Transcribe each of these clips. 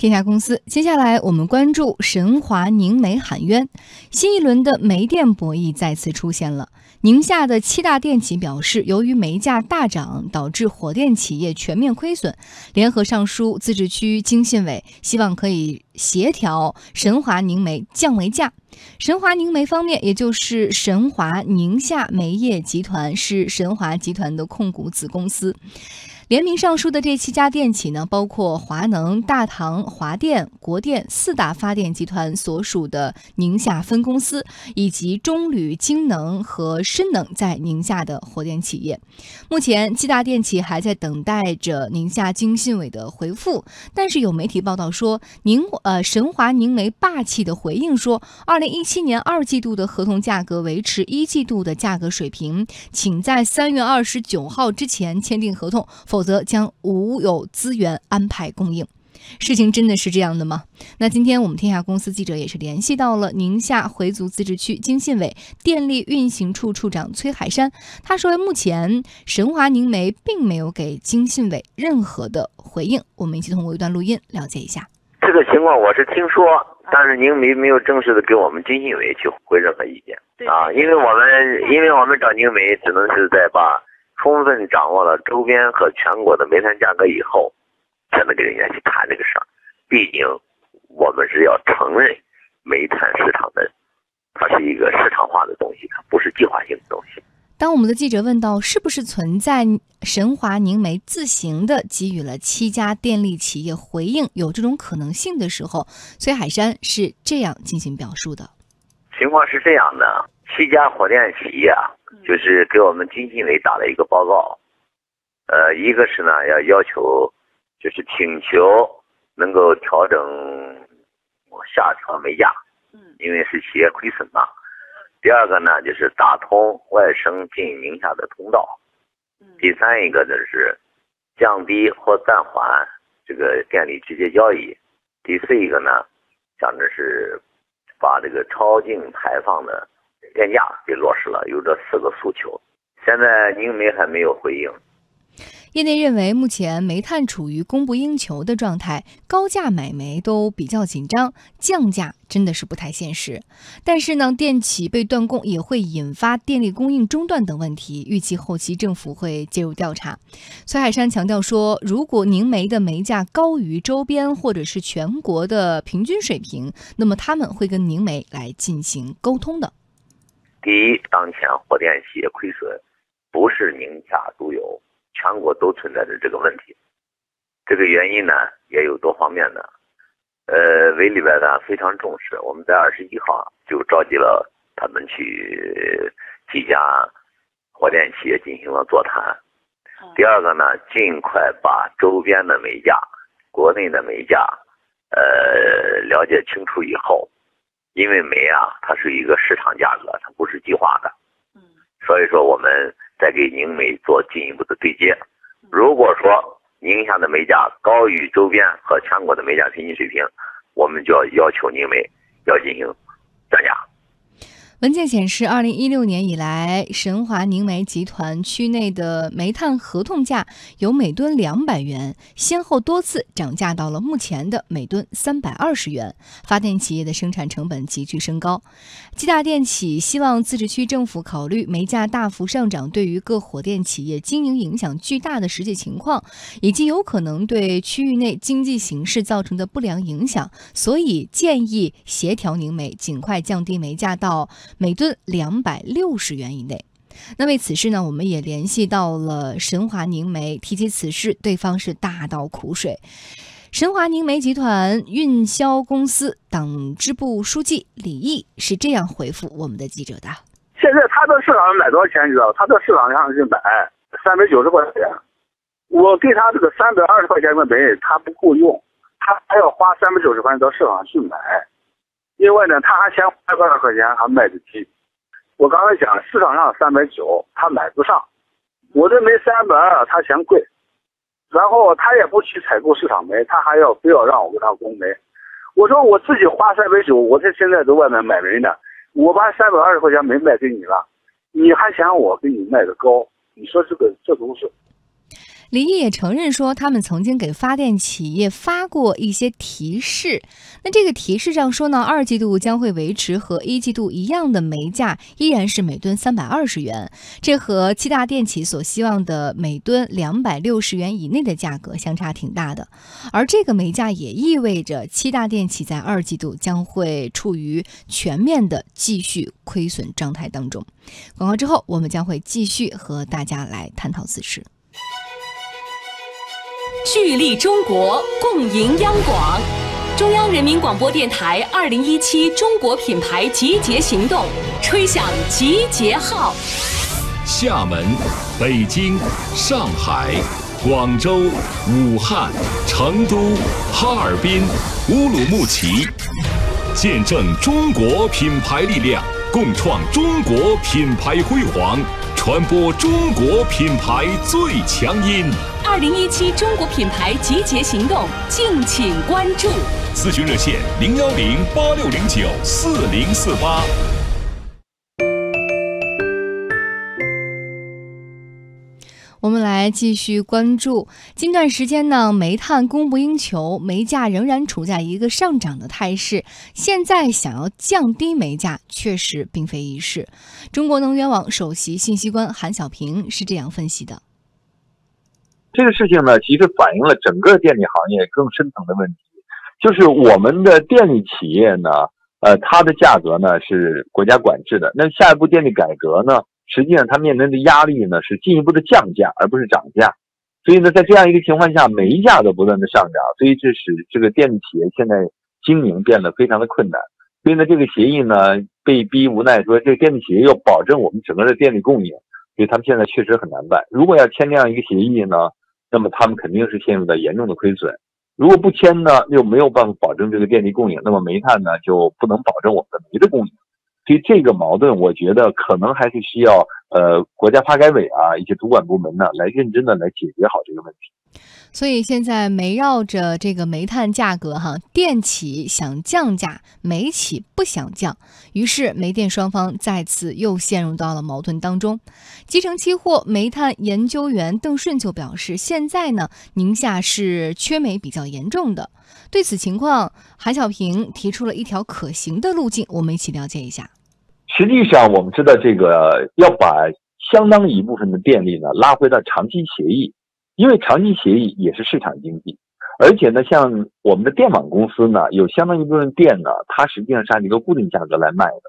天下公司，接下来我们关注神华宁煤喊冤，新一轮的煤电博弈再次出现了。宁夏的七大电企表示，由于煤价大涨导致火电企业全面亏损，联合上书自治区经信委，希望可以协调神华宁煤降煤价。神华宁煤方面，也就是神华宁夏煤业集团，是神华集团的控股子公司。联名上书的这七家电企呢，包括华能、大唐、华电、国电四大发电集团所属的宁夏分公司，以及中铝、京能和深能在宁夏的火电企业。目前，七大电企还在等待着宁夏经信委的回复。但是有媒体报道说，宁呃神华宁煤霸气的回应说，二零一七年二季度的合同价格维持一季度的价格水平，请在三月二十九号之前签订合同，否。否则将无有资源安排供应，事情真的是这样的吗？那今天我们天下公司记者也是联系到了宁夏回族自治区经信委电力运行处处长崔海山，他说目前神华宁煤并没有给经信委任何的回应，我们一起通过一段录音了解一下。这个情况我是听说，但是宁煤没有正式的给我们经信委去回任何意见啊，因为我们因为我们找宁煤只能是在把。充分掌握了周边和全国的煤炭价格以后，才能跟人家去谈这个事儿。毕竟，我们是要承认煤炭市场的，它是一个市场化的东西，它不是计划性的东西。当我们的记者问到是不是存在神华宁煤自行的给予了七家电力企业回应有这种可能性的时候，崔海山是这样进行表述的：情况是这样的，七家火电企业啊。就是给我们经信委打了一个报告，呃，一个是呢要要求，就是请求能够调整下调煤价，嗯，因为是企业亏损嘛。第二个呢就是打通外省进宁夏的通道，嗯，第三一个就是降低或暂缓这个电力直接交易，第四一个呢，想着是把这个超净排放的。电价给落实了，有这四个诉求。现在宁煤还没有回应。业内认为，目前煤炭处于供不应求的状态，高价买煤都比较紧张，降价真的是不太现实。但是呢，电企被断供也会引发电力供应中断等问题，预计后期政府会介入调查。崔海山强调说，如果宁煤的煤价高于周边或者是全国的平均水平，那么他们会跟宁煤来进行沟通的。第一，当前火电企业亏损，不是宁夏独有，全国都存在着这个问题。这个原因呢，也有多方面的。呃，委里边呢非常重视，我们在二十一号就召集了他们去几家火电企业进行了座谈。第二个呢，尽快把周边的煤价、国内的煤价，呃，了解清楚以后。因为煤啊，它是一个市场价格，它不是计划的，嗯，所以说我们再给宁煤做进一步的对接。如果说宁夏的煤价高于周边和全国的煤价平均水平，我们就要要求宁煤要进行降价。文件显示，二零一六年以来，神华宁煤集团区内的煤炭合同价由每吨两百元，先后多次涨价到了目前的每吨三百二十元。发电企业的生产成本急剧升高，七大电企希望自治区政府考虑煤价大幅上涨对于各火电企业经营影响巨大的实际情况，以及有可能对区域内经济形势造成的不良影响，所以建议协调宁煤尽快降低煤价到。每吨两百六十元以内。那为此事呢，我们也联系到了神华宁煤，提起此事，对方是大倒苦水。神华宁煤集团运销公司党支部书记李毅是这样回复我们的记者的：现在他到市场上买多少钱？你知道？他到市场上去买三百九十块钱，我给他这个三百二十块钱的煤，他不够用，他还要花三百九十块钱到市场去买。另外呢，他还嫌二百块钱还卖的低。我刚才讲市场上三百九，他买不上。我这煤三百二，他嫌贵。然后他也不去采购市场煤，他还要非要让我给他供煤。我说我自己花三百九，我这现在在外面买煤呢，我把三百二十块钱煤卖给你了，你还嫌我给你卖的高？你说这个这都是。李毅也承认说，他们曾经给发电企业发过一些提示。那这个提示上说呢，二季度将会维持和一季度一样的煤价，依然是每吨三百二十元。这和七大电企所希望的每吨两百六十元以内的价格相差挺大的。而这个煤价也意味着七大电企在二季度将会处于全面的继续亏损状态当中。广告之后，我们将会继续和大家来探讨此事。聚力中国，共赢央广。中央人民广播电台二零一七中国品牌集结行动，吹响集结号。厦门、北京、上海、广州、武汉、成都、哈尔滨、乌鲁木齐，见证中国品牌力量，共创中国品牌辉煌。传播中国品牌最强音。二零一七中国品牌集结行动，敬请关注。咨询热线：零幺零八六零九四零四八。我们来继续关注，近段时间呢，煤炭供不应求，煤价仍然处在一个上涨的态势。现在想要降低煤价，确实并非易事。中国能源网首席信息官韩小平是这样分析的：这个事情呢，其实反映了整个电力行业更深层的问题，就是我们的电力企业呢，呃，它的价格呢是国家管制的。那下一步电力改革呢？实际上，它面临的压力呢是进一步的降价，而不是涨价。所以呢，在这样一个情况下，煤价都不断的上涨，所以这使这个电力企业现在经营变得非常的困难。所以呢，这个协议呢被逼无奈说，这个电力企业要保证我们整个的电力供应，所以他们现在确实很难办。如果要签这样一个协议呢，那么他们肯定是陷入到严重的亏损。如果不签呢，又没有办法保证这个电力供应，那么煤炭呢就不能保证我们的煤的供应。所以这个矛盾，我觉得可能还是需要呃国家发改委啊一些主管部门呢来认真的来解决好这个问题。所以现在围绕着这个煤炭价格哈，电企想降价，煤企不想降，于是煤电双方再次又陷入到了矛盾当中。集成期货煤炭研究员邓顺就表示，现在呢宁夏是缺煤比较严重的。对此情况，韩小平提出了一条可行的路径，我们一起了解一下。实际上，我们知道这个要把相当一部分的电力呢拉回到长期协议，因为长期协议也是市场经济，而且呢，像我们的电网公司呢，有相当一部分电呢，它实际上是按一个固定价格来卖的。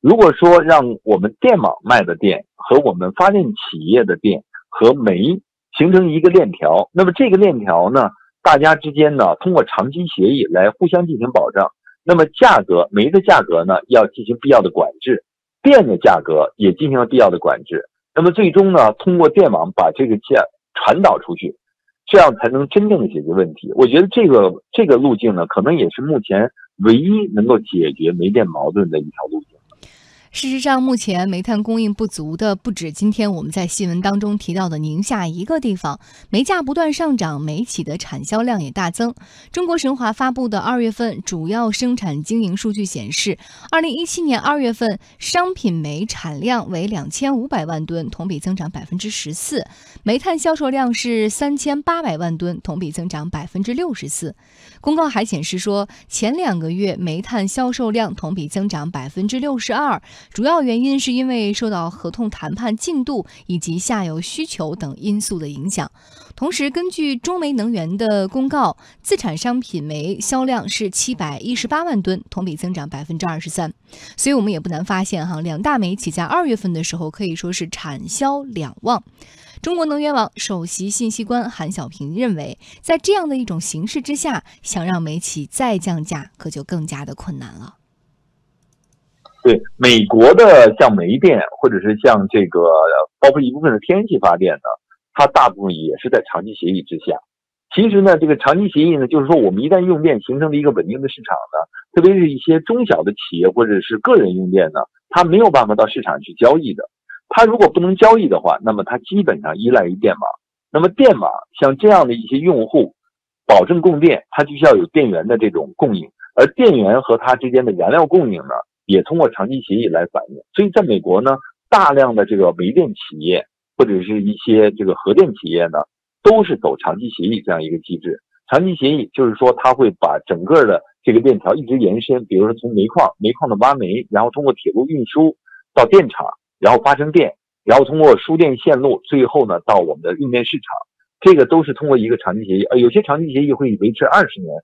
如果说让我们电网卖的电和我们发电企业的电和煤形成一个链条，那么这个链条呢，大家之间呢，通过长期协议来互相进行保障。那么价格，煤的价格呢，要进行必要的管制，电的价格也进行了必要的管制。那么最终呢，通过电网把这个价传导出去，这样才能真正的解决问题。我觉得这个这个路径呢，可能也是目前唯一能够解决煤电矛盾的一条路径。事实上，目前煤炭供应不足的不止今天我们在新闻当中提到的宁夏一个地方，煤价不断上涨，煤企的产销量也大增。中国神华发布的二月份主要生产经营数据显示，二零一七年二月份商品煤产量为两千五百万吨，同比增长百分之十四；煤炭销售量是三千八百万吨，同比增长百分之六十四。公告还显示说，前两个月煤炭销售量同比增长百分之六十二。主要原因是因为受到合同谈判进度以及下游需求等因素的影响。同时，根据中煤能源的公告，自产商品煤销量是七百一十八万吨，同比增长百分之二十三。所以，我们也不难发现，哈，两大煤企在二月份的时候可以说是产销两旺。中国能源网首席信息官韩小平认为，在这样的一种形势之下，想让煤企再降价，可就更加的困难了。对美国的像煤电，或者是像这个包括一部分的天然气发电呢，它大部分也是在长期协议之下。其实呢，这个长期协议呢，就是说我们一旦用电形成了一个稳定的市场呢，特别是一些中小的企业或者是个人用电呢，它没有办法到市场去交易的。它如果不能交易的话，那么它基本上依赖于电网。那么电网像这样的一些用户，保证供电，它就需要有电源的这种供应，而电源和它之间的燃料供应呢？也通过长期协议来反映，所以在美国呢，大量的这个煤电企业或者是一些这个核电企业呢，都是走长期协议这样一个机制。长期协议就是说，它会把整个的这个链条一直延伸，比如说从煤矿、煤矿的挖煤，然后通过铁路运输到电厂，然后发生电，然后通过输电线路，最后呢到我们的用电市场。这个都是通过一个长期协议，呃，有些长期协议会维持二十年，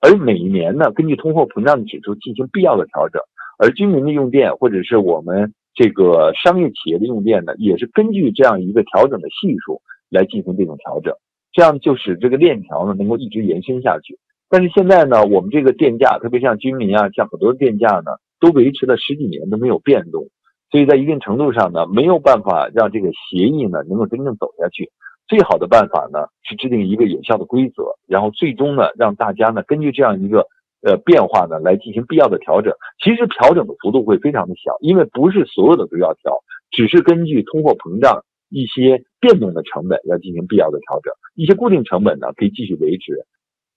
而每年呢，根据通货膨胀指数进行必要的调整。而居民的用电或者是我们这个商业企业的用电呢，也是根据这样一个调整的系数来进行这种调整，这样就使这个链条呢能够一直延伸下去。但是现在呢，我们这个电价，特别像居民啊，像很多电价呢，都维持了十几年都没有变动，所以在一定程度上呢，没有办法让这个协议呢能够真正走下去。最好的办法呢是制定一个有效的规则，然后最终呢让大家呢根据这样一个呃变化呢来进行必要的调整。其实调整的幅度会非常的小，因为不是所有的都要调，只是根据通货膨胀一些变动的成本要进行必要的调整，一些固定成本呢可以继续维持。